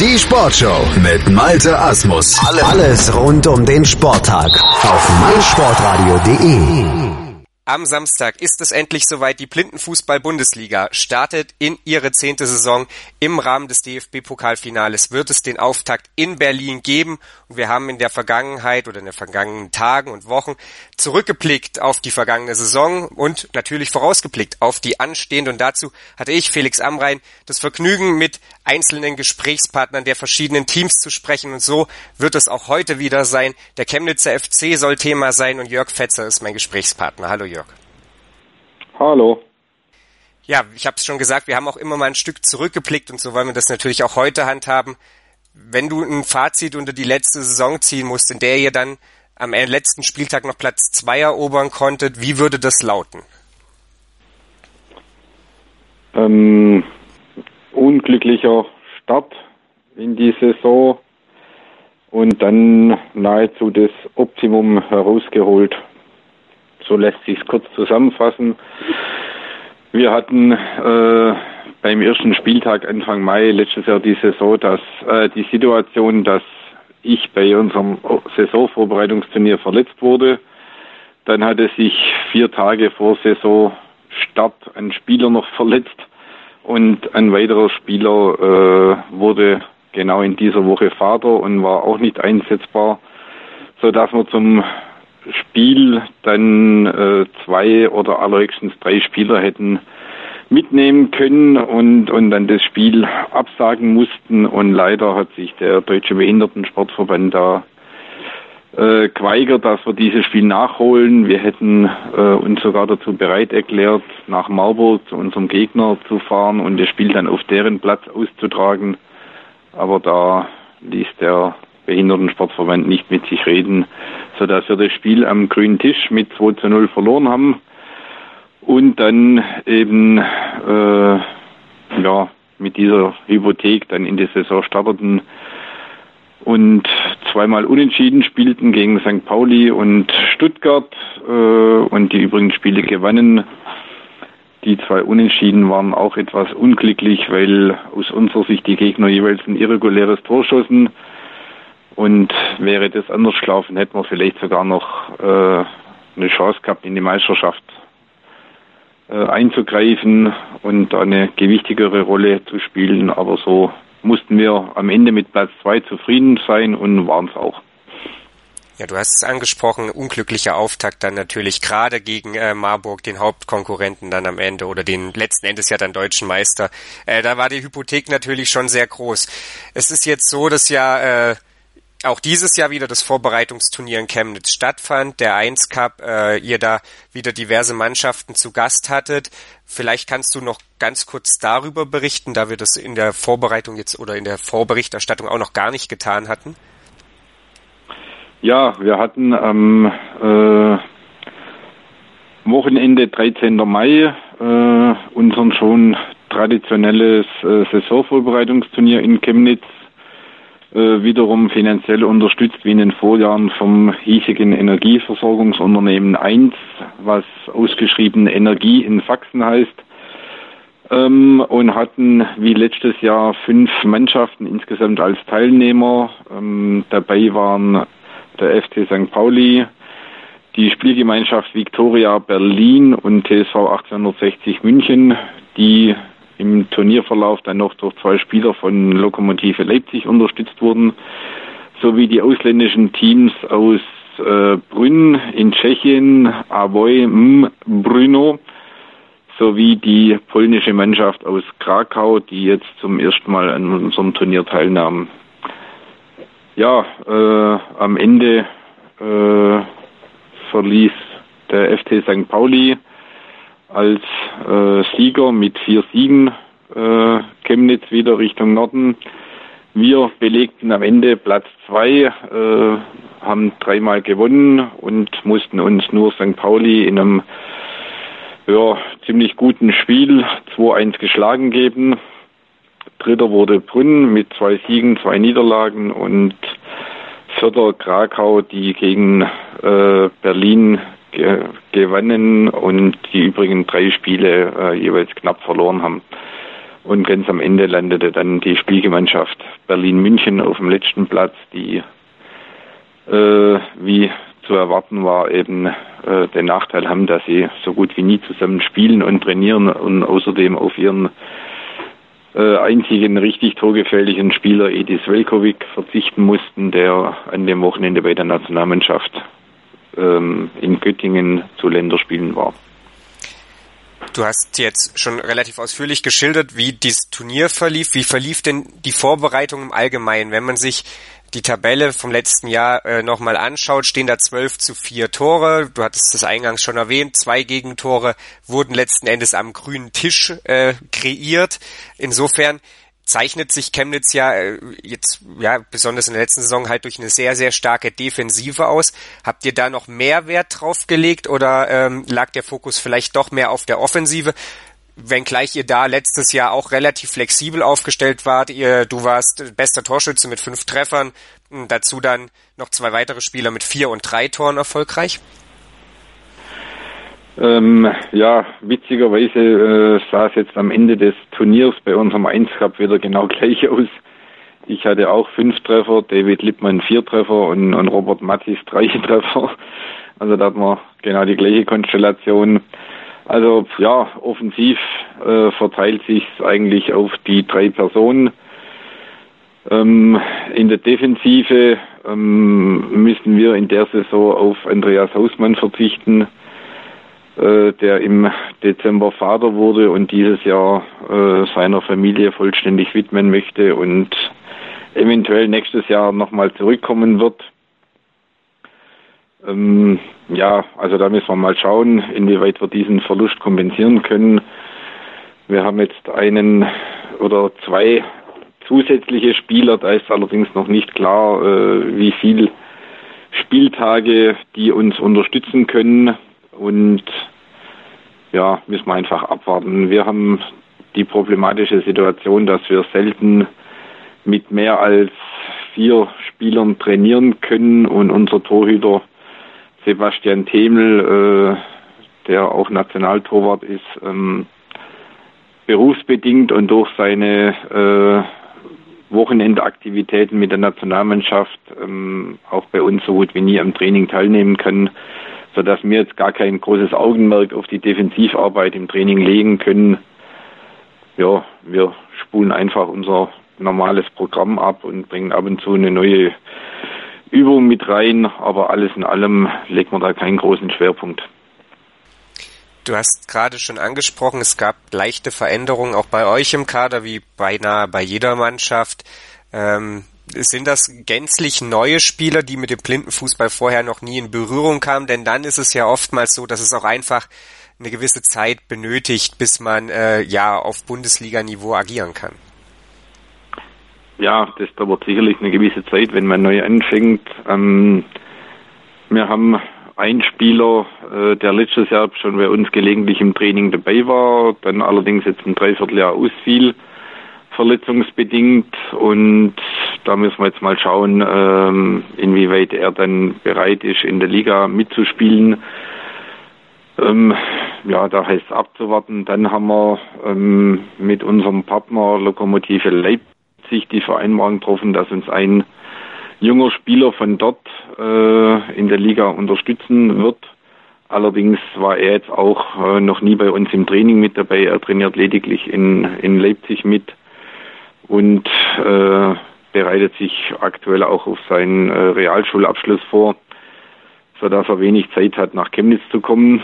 Die Sportshow mit Malte Asmus. Alles rund um den Sporttag auf meinsportradio.de. Am Samstag ist es endlich soweit. Die Blindenfußball-Bundesliga startet in ihre zehnte Saison. Im Rahmen des DFB-Pokalfinales wird es den Auftakt in Berlin geben. Und wir haben in der Vergangenheit oder in den vergangenen Tagen und Wochen zurückgeblickt auf die vergangene Saison und natürlich vorausgeblickt auf die anstehende. Und dazu hatte ich, Felix Amrein, das Vergnügen mit einzelnen Gesprächspartnern der verschiedenen Teams zu sprechen. Und so wird es auch heute wieder sein. Der Chemnitzer FC soll Thema sein und Jörg Fetzer ist mein Gesprächspartner. Hallo Jörg. Hallo. Ja, ich habe es schon gesagt, wir haben auch immer mal ein Stück zurückgeblickt und so wollen wir das natürlich auch heute handhaben. Wenn du ein Fazit unter die letzte Saison ziehen musst, in der ihr dann am letzten Spieltag noch Platz zwei erobern konntet, wie würde das lauten? Ähm, unglücklicher Start in die Saison und dann nahezu das Optimum herausgeholt. So lässt sich es kurz zusammenfassen. Wir hatten äh, beim ersten Spieltag Anfang Mai letztes Jahr die Saison, dass äh, die Situation, dass ich bei unserem Saisonvorbereitungsturnier verletzt wurde. Dann hatte sich vier Tage vor Saisonstart ein Spieler noch verletzt und ein weiterer Spieler äh, wurde genau in dieser Woche Vater und war auch nicht einsetzbar, so dass wir zum Spiel dann äh, zwei oder allerhöchstens drei Spieler hätten mitnehmen können und, und dann das Spiel absagen mussten. Und leider hat sich der Deutsche Behindertensportverband da äh, geweigert, dass wir dieses Spiel nachholen. Wir hätten äh, uns sogar dazu bereit erklärt, nach Marburg zu unserem Gegner zu fahren und das Spiel dann auf deren Platz auszutragen. Aber da ließ der Behindertensportverband nicht mit sich reden, sodass wir das Spiel am grünen Tisch mit 2 zu 0 verloren haben und dann eben äh, ja mit dieser Hypothek dann in die Saison starteten und zweimal unentschieden spielten gegen St. Pauli und Stuttgart äh, und die übrigen Spiele gewannen. Die zwei Unentschieden waren auch etwas unglücklich, weil aus unserer Sicht die Gegner jeweils ein irreguläres Tor schossen. Und wäre das anders gelaufen, hätten wir vielleicht sogar noch äh, eine Chance gehabt, in die Meisterschaft äh, einzugreifen und eine gewichtigere Rolle zu spielen. Aber so mussten wir am Ende mit Platz zwei zufrieden sein und waren es auch. Ja, du hast es angesprochen, unglücklicher Auftakt dann natürlich gerade gegen äh, Marburg, den Hauptkonkurrenten dann am Ende oder den letzten Endes ja dann deutschen Meister. Äh, da war die Hypothek natürlich schon sehr groß. Es ist jetzt so, dass ja äh, auch dieses Jahr wieder das Vorbereitungsturnier in Chemnitz stattfand, der 1 Cup, äh, ihr da wieder diverse Mannschaften zu Gast hattet. Vielleicht kannst du noch ganz kurz darüber berichten, da wir das in der Vorbereitung jetzt oder in der Vorberichterstattung auch noch gar nicht getan hatten. Ja, wir hatten am äh, Wochenende 13. Mai äh, unseren schon traditionelles äh, Saisonvorbereitungsturnier in Chemnitz wiederum finanziell unterstützt wie in den Vorjahren vom hiesigen Energieversorgungsunternehmen 1, was ausgeschrieben Energie in Sachsen heißt. Ähm, und hatten wie letztes Jahr fünf Mannschaften insgesamt als Teilnehmer. Ähm, dabei waren der FC St. Pauli, die Spielgemeinschaft Victoria Berlin und TSV 1860 München, die im Turnierverlauf dann noch durch zwei Spieler von Lokomotive Leipzig unterstützt wurden, sowie die ausländischen Teams aus äh, Brünn in Tschechien, Avoy. Brno, sowie die polnische Mannschaft aus Krakau, die jetzt zum ersten Mal an unserem Turnier teilnahm. Ja, äh, am Ende äh, verließ der FT St. Pauli als äh, Sieger mit vier Siegen äh, Chemnitz wieder Richtung Norden. Wir belegten am Ende Platz zwei, äh, haben dreimal gewonnen und mussten uns nur St. Pauli in einem ja, ziemlich guten Spiel 2-1 geschlagen geben. Dritter wurde Brünn mit zwei Siegen, zwei Niederlagen und vierter Krakau, die gegen äh, Berlin ge gewannen und die übrigen drei Spiele äh, jeweils knapp verloren haben. Und ganz am Ende landete dann die Spielgemeinschaft Berlin-München auf dem letzten Platz, die, äh, wie zu erwarten war, eben äh, den Nachteil haben, dass sie so gut wie nie zusammen spielen und trainieren und außerdem auf ihren äh, einzigen richtig torgefährlichen Spieler Edis Velkovic verzichten mussten, der an dem Wochenende bei der Nationalmannschaft ähm, in Göttingen zu Länderspielen war. Du hast jetzt schon relativ ausführlich geschildert, wie dieses Turnier verlief. Wie verlief denn die Vorbereitung im Allgemeinen? Wenn man sich die Tabelle vom letzten Jahr äh, nochmal anschaut, stehen da 12 zu 4 Tore. Du hattest das eingangs schon erwähnt. Zwei Gegentore wurden letzten Endes am grünen Tisch äh, kreiert. Insofern zeichnet sich Chemnitz ja äh, jetzt ja besonders in der letzten Saison halt durch eine sehr sehr starke Defensive aus. Habt ihr da noch mehr Wert drauf gelegt oder ähm, lag der Fokus vielleicht doch mehr auf der Offensive? Wenngleich ihr da letztes Jahr auch relativ flexibel aufgestellt wart. Ihr, du warst bester Torschütze mit fünf Treffern, dazu dann noch zwei weitere Spieler mit vier und drei Toren erfolgreich. Ähm, ja, witzigerweise äh, sah es jetzt am Ende des Turniers bei unserem 1 Cup wieder genau gleich aus. Ich hatte auch fünf Treffer, David Lippmann vier Treffer und, und Robert Mattis drei Treffer. Also da hatten wir genau die gleiche Konstellation. Also ja, offensiv äh, verteilt sich eigentlich auf die drei Personen. Ähm, in der Defensive ähm, müssen wir in der Saison auf Andreas Hausmann verzichten der im Dezember Vater wurde und dieses Jahr äh, seiner Familie vollständig widmen möchte und eventuell nächstes Jahr nochmal zurückkommen wird. Ähm, ja, also da müssen wir mal schauen, inwieweit wir diesen Verlust kompensieren können. Wir haben jetzt einen oder zwei zusätzliche Spieler, da ist allerdings noch nicht klar, äh, wie viel Spieltage die uns unterstützen können. Und ja, müssen wir einfach abwarten. Wir haben die problematische Situation, dass wir selten mit mehr als vier Spielern trainieren können und unser Torhüter Sebastian Themel, äh, der auch Nationaltorwart ist, ähm, berufsbedingt und durch seine äh, Wochenendaktivitäten mit der Nationalmannschaft ähm, auch bei uns so gut wie nie am Training teilnehmen kann sodass wir jetzt gar kein großes Augenmerk auf die Defensivarbeit im Training legen können. Ja, wir spulen einfach unser normales Programm ab und bringen ab und zu eine neue Übung mit rein, aber alles in allem legt man da keinen großen Schwerpunkt. Du hast gerade schon angesprochen, es gab leichte Veränderungen auch bei euch im Kader, wie beinahe bei jeder Mannschaft. Ähm, sind das gänzlich neue Spieler, die mit dem Blindenfußball vorher noch nie in Berührung kamen? Denn dann ist es ja oftmals so, dass es auch einfach eine gewisse Zeit benötigt, bis man äh, ja auf Bundesliga-Niveau agieren kann. Ja, das dauert sicherlich eine gewisse Zeit, wenn man neu anfängt. Ähm, wir haben einen Spieler, äh, der letztes Jahr schon bei uns gelegentlich im Training dabei war, dann allerdings jetzt ein Dreivierteljahr ausfiel verletzungsbedingt und da müssen wir jetzt mal schauen, ähm, inwieweit er dann bereit ist, in der Liga mitzuspielen. Ähm, ja, da heißt es abzuwarten. Dann haben wir ähm, mit unserem Partner Lokomotive Leipzig die Vereinbarung getroffen, dass uns ein junger Spieler von dort äh, in der Liga unterstützen wird. Allerdings war er jetzt auch äh, noch nie bei uns im Training mit dabei. Er trainiert lediglich in, in Leipzig mit und äh, bereitet sich aktuell auch auf seinen äh, Realschulabschluss vor, sodass er wenig Zeit hat, nach Chemnitz zu kommen.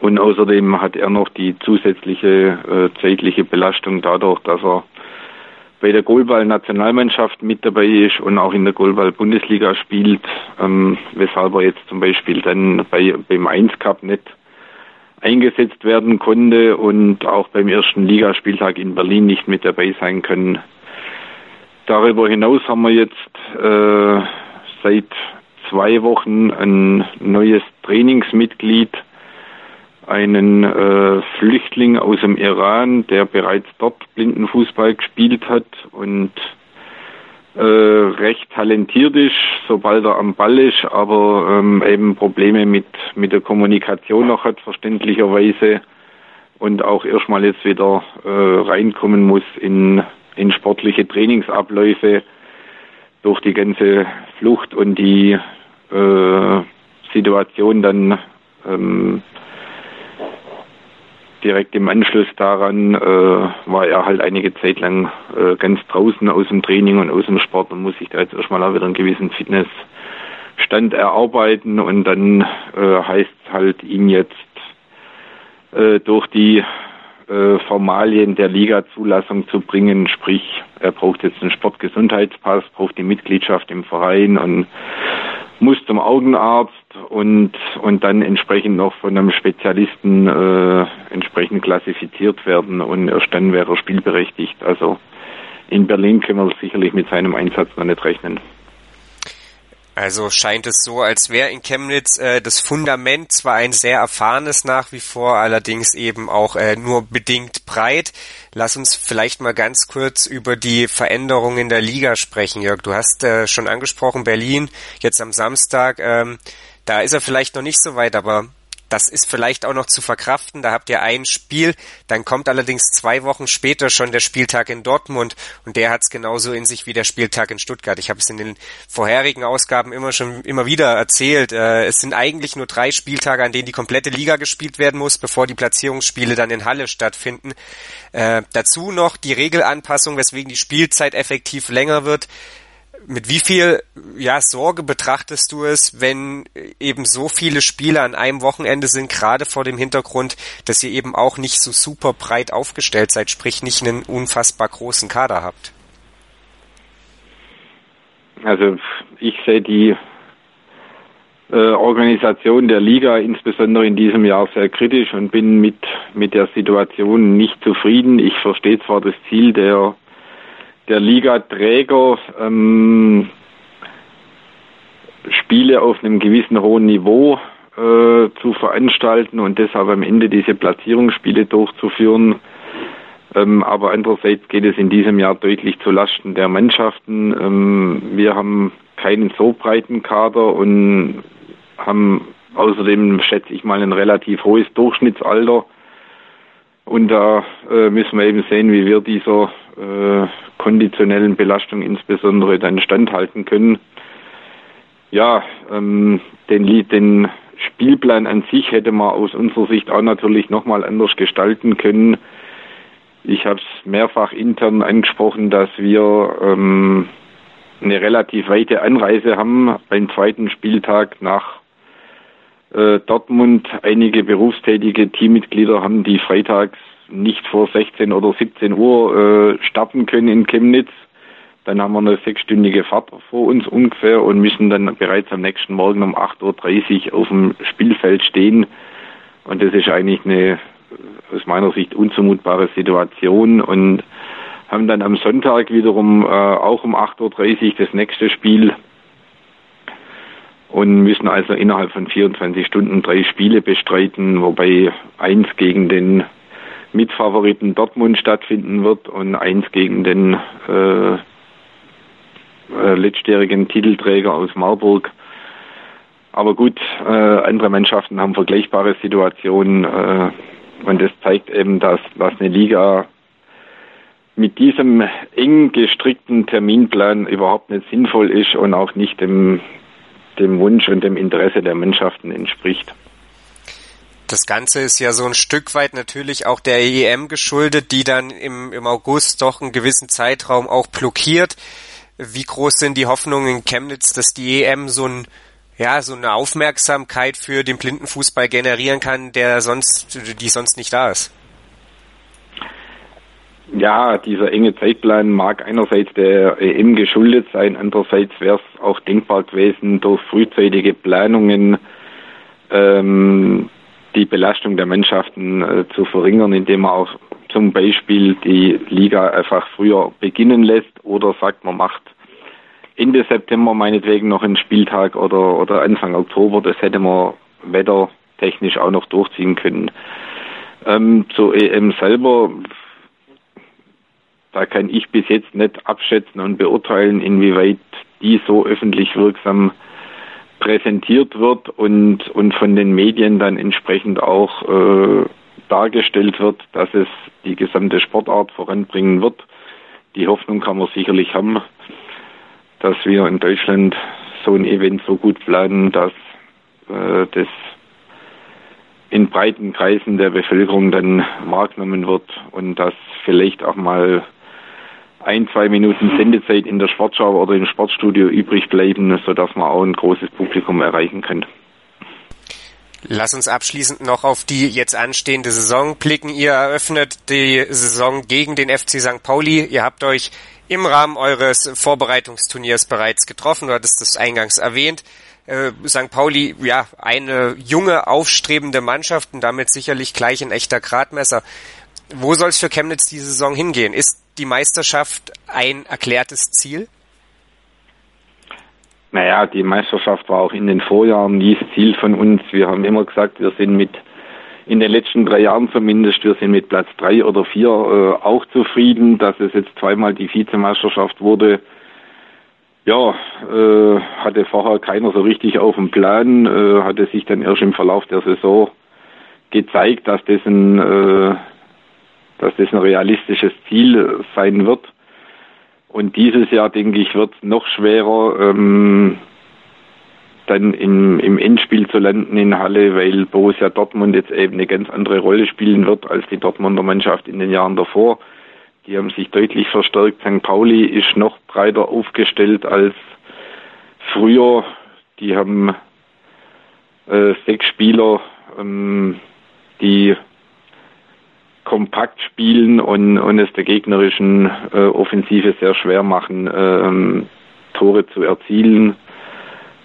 Und außerdem hat er noch die zusätzliche äh, zeitliche Belastung dadurch, dass er bei der Goalball-Nationalmannschaft mit dabei ist und auch in der Goalball-Bundesliga spielt, ähm, weshalb er jetzt zum Beispiel dann bei, beim 1 Cup nicht eingesetzt werden konnte und auch beim ersten Ligaspieltag in Berlin nicht mit dabei sein können. Darüber hinaus haben wir jetzt äh, seit zwei Wochen ein neues Trainingsmitglied, einen äh, Flüchtling aus dem Iran, der bereits dort Blindenfußball gespielt hat und äh, recht talentiert ist, sobald er am Ball ist, aber ähm, eben Probleme mit, mit der Kommunikation noch hat, verständlicherweise. und auch erstmal jetzt wieder äh, reinkommen muss in, in sportliche Trainingsabläufe durch die ganze Flucht und die äh, Situation dann ähm, direkt im Anschluss daran äh, war er halt einige Zeit lang äh, ganz draußen aus dem Training und aus dem Sport und muss sich da jetzt erstmal auch wieder einen gewissen Fitnessstand erarbeiten. Und dann äh, heißt halt ihn jetzt äh, durch die äh, Formalien der Liga-Zulassung zu bringen, sprich er braucht jetzt einen Sportgesundheitspass, braucht die Mitgliedschaft im Verein und muss zum Augenarzt und, und dann entsprechend noch von einem Spezialisten äh, entsprechend klassifiziert werden und erst dann wäre er spielberechtigt. Also in Berlin können wir sicherlich mit seinem Einsatz noch nicht rechnen. Also scheint es so, als wäre in Chemnitz äh, das Fundament zwar ein sehr erfahrenes nach wie vor, allerdings eben auch äh, nur bedingt breit. Lass uns vielleicht mal ganz kurz über die Veränderungen in der Liga sprechen, Jörg. Du hast äh, schon angesprochen, Berlin jetzt am Samstag. Ähm, da ist er vielleicht noch nicht so weit, aber das ist vielleicht auch noch zu verkraften. Da habt ihr ein Spiel, dann kommt allerdings zwei Wochen später schon der Spieltag in Dortmund und der hat es genauso in sich wie der Spieltag in Stuttgart. Ich habe es in den vorherigen Ausgaben immer schon immer wieder erzählt. Äh, es sind eigentlich nur drei Spieltage, an denen die komplette Liga gespielt werden muss, bevor die Platzierungsspiele dann in Halle stattfinden. Äh, dazu noch die Regelanpassung, weswegen die Spielzeit effektiv länger wird mit wie viel ja, Sorge betrachtest du es, wenn eben so viele Spiele an einem Wochenende sind, gerade vor dem Hintergrund, dass ihr eben auch nicht so super breit aufgestellt seid, sprich nicht einen unfassbar großen Kader habt? Also ich sehe die äh, Organisation der Liga insbesondere in diesem Jahr sehr kritisch und bin mit, mit der Situation nicht zufrieden. Ich verstehe zwar das Ziel der der Ligaträger ähm, Spiele auf einem gewissen hohen Niveau äh, zu veranstalten und deshalb am Ende diese Platzierungsspiele durchzuführen. Ähm, aber andererseits geht es in diesem Jahr deutlich zu Lasten der Mannschaften. Ähm, wir haben keinen so breiten Kader und haben außerdem, schätze ich mal, ein relativ hohes Durchschnittsalter. Und da äh, müssen wir eben sehen, wie wir dieser äh, konditionellen Belastung insbesondere dann standhalten können. Ja, ähm, den, den Spielplan an sich hätte man aus unserer Sicht auch natürlich nochmal anders gestalten können. Ich habe es mehrfach intern angesprochen, dass wir ähm, eine relativ weite Anreise haben beim zweiten Spieltag nach äh, Dortmund. Einige berufstätige Teammitglieder haben die freitags nicht vor 16 oder 17 Uhr äh, starten können in Chemnitz. Dann haben wir eine sechsstündige Fahrt vor uns ungefähr und müssen dann bereits am nächsten Morgen um 8.30 Uhr auf dem Spielfeld stehen. Und das ist eigentlich eine aus meiner Sicht unzumutbare Situation und haben dann am Sonntag wiederum äh, auch um 8.30 Uhr das nächste Spiel und müssen also innerhalb von 24 Stunden drei Spiele bestreiten, wobei eins gegen den Mitfavoriten Dortmund stattfinden wird und eins gegen den äh, äh, letztjährigen Titelträger aus Marburg. Aber gut, äh, andere Mannschaften haben vergleichbare Situationen äh, und das zeigt eben, dass, dass eine Liga mit diesem eng gestrickten Terminplan überhaupt nicht sinnvoll ist und auch nicht dem, dem Wunsch und dem Interesse der Mannschaften entspricht. Das Ganze ist ja so ein Stück weit natürlich auch der EM geschuldet, die dann im, im August doch einen gewissen Zeitraum auch blockiert. Wie groß sind die Hoffnungen in Chemnitz, dass die EM so ein ja, so eine Aufmerksamkeit für den Blindenfußball generieren kann, der sonst, die sonst nicht da ist? Ja, dieser enge Zeitplan mag einerseits der EM geschuldet sein, andererseits wäre es auch denkbar gewesen, durch frühzeitige Planungen ähm, die Belastung der Mannschaften äh, zu verringern, indem man auch zum Beispiel die Liga einfach früher beginnen lässt oder sagt, man macht Ende September meinetwegen noch einen Spieltag oder, oder Anfang Oktober. Das hätte man wettertechnisch auch noch durchziehen können. Ähm, zur EM selber, da kann ich bis jetzt nicht abschätzen und beurteilen, inwieweit die so öffentlich wirksam präsentiert wird und, und von den Medien dann entsprechend auch äh, dargestellt wird, dass es die gesamte Sportart voranbringen wird. Die Hoffnung kann man sicherlich haben, dass wir in Deutschland so ein Event so gut planen, dass äh, das in breiten Kreisen der Bevölkerung dann wahrgenommen wird und dass vielleicht auch mal ein, zwei Minuten Sendezeit in der Sportschau oder im Sportstudio übrig bleiben, sodass man auch ein großes Publikum erreichen kann. Lass uns abschließend noch auf die jetzt anstehende Saison blicken. Ihr eröffnet die Saison gegen den FC St. Pauli. Ihr habt euch im Rahmen eures Vorbereitungsturniers bereits getroffen. Du hattest das eingangs erwähnt. Äh, St. Pauli, ja, eine junge, aufstrebende Mannschaft und damit sicherlich gleich ein echter Gradmesser. Wo soll es für Chemnitz die Saison hingehen? Ist die Meisterschaft ein erklärtes Ziel? Naja, die Meisterschaft war auch in den Vorjahren nie das Ziel von uns. Wir haben immer gesagt, wir sind mit, in den letzten drei Jahren zumindest, wir sind mit Platz drei oder vier äh, auch zufrieden. Dass es jetzt zweimal die Vizemeisterschaft wurde, ja, äh, hatte vorher keiner so richtig auf dem Plan, äh, hatte sich dann erst im Verlauf der Saison gezeigt, dass das ein, äh, dass das ein realistisches Ziel sein wird. Und dieses Jahr, denke ich, wird es noch schwerer, ähm, dann im, im Endspiel zu landen in Halle, weil Borussia Dortmund jetzt eben eine ganz andere Rolle spielen wird als die Dortmunder Mannschaft in den Jahren davor. Die haben sich deutlich verstärkt. St. Pauli ist noch breiter aufgestellt als früher. Die haben äh, sechs Spieler, ähm, die kompakt spielen und, und es der gegnerischen äh, Offensive sehr schwer machen, ähm, Tore zu erzielen.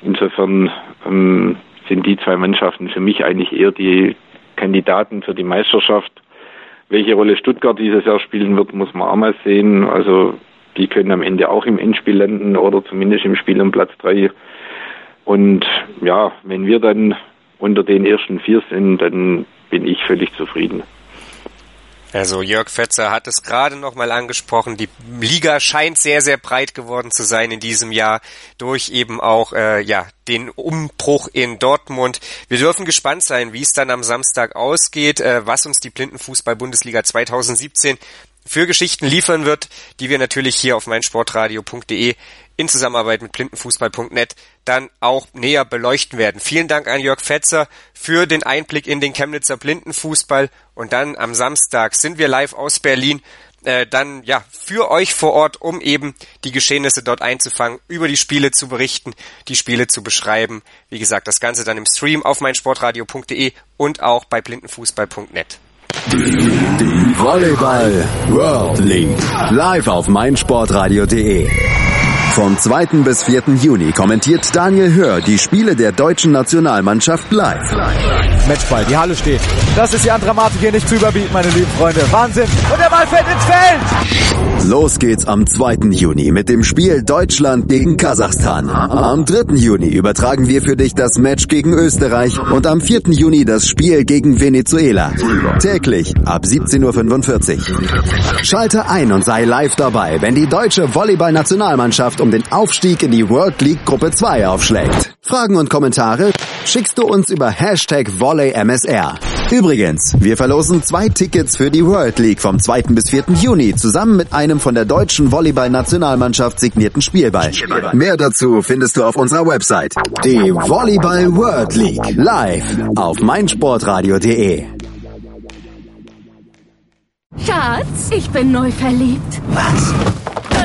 Insofern ähm, sind die zwei Mannschaften für mich eigentlich eher die Kandidaten für die Meisterschaft. Welche Rolle Stuttgart dieses Jahr spielen wird, muss man auch mal sehen. Also die können am Ende auch im Endspiel landen oder zumindest im Spiel um Platz drei. Und ja, wenn wir dann unter den ersten vier sind, dann bin ich völlig zufrieden. Also Jörg Fetzer hat es gerade noch mal angesprochen. Die Liga scheint sehr, sehr breit geworden zu sein in diesem Jahr durch eben auch äh, ja den Umbruch in Dortmund. Wir dürfen gespannt sein, wie es dann am Samstag ausgeht, äh, was uns die Blindenfußball-Bundesliga 2017 für Geschichten liefern wird, die wir natürlich hier auf meinsportradio.de in Zusammenarbeit mit blindenfußball.net dann auch näher beleuchten werden. Vielen Dank an Jörg Fetzer für den Einblick in den Chemnitzer Blindenfußball und dann am Samstag sind wir live aus Berlin äh, dann ja für euch vor Ort, um eben die Geschehnisse dort einzufangen, über die Spiele zu berichten, die Spiele zu beschreiben. Wie gesagt, das Ganze dann im Stream auf meinsportradio.de und auch bei blindenfußball.net. Die Volleyball World League live auf meinsportradio.de. Vom 2. bis 4. Juni kommentiert Daniel Hör die Spiele der deutschen Nationalmannschaft live. Matchball, die Halle steht. Das ist die an Dramatik hier nicht zu überbieten, meine lieben Freunde. Wahnsinn. Und der Ball fällt ins Feld. Los geht's am 2. Juni mit dem Spiel Deutschland gegen Kasachstan. Am 3. Juni übertragen wir für dich das Match gegen Österreich und am 4. Juni das Spiel gegen Venezuela. Täglich ab 17.45 Uhr. Schalte ein und sei live dabei, wenn die deutsche Volleyball-Nationalmannschaft um den Aufstieg in die World League Gruppe 2 aufschlägt. Fragen und Kommentare schickst du uns über Hashtag VolleyMSR. Übrigens, wir verlosen zwei Tickets für die World League vom 2. bis 4. Juni zusammen mit einem von der deutschen Volleyball-Nationalmannschaft signierten Spielball. Mehr dazu findest du auf unserer Website. Die Volleyball World League live auf meinsportradio.de. Schatz, ich bin neu verliebt. Was?